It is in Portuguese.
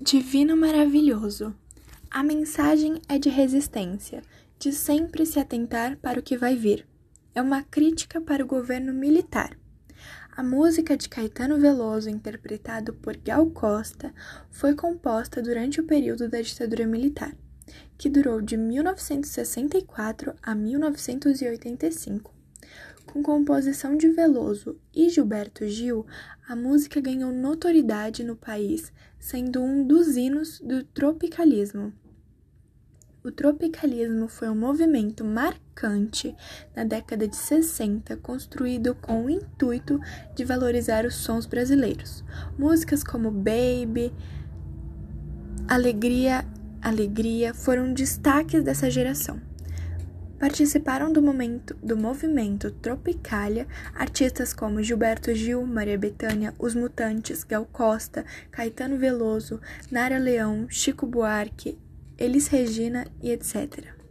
Divino maravilhoso. A mensagem é de resistência, de sempre se atentar para o que vai vir. É uma crítica para o governo militar. A música de Caetano Veloso, interpretado por Gal Costa, foi composta durante o período da ditadura militar, que durou de 1964 a 1985. Com composição de Veloso e Gilberto Gil, a música ganhou notoriedade no país, sendo um dos hinos do tropicalismo. O tropicalismo foi um movimento marcante na década de 60, construído com o intuito de valorizar os sons brasileiros. Músicas como Baby, Alegria, Alegria foram destaques dessa geração. Participaram do, momento, do movimento Tropicália artistas como Gilberto Gil, Maria Bethânia, Os Mutantes, Gal Costa, Caetano Veloso, Nara Leão, Chico Buarque, Elis Regina e etc.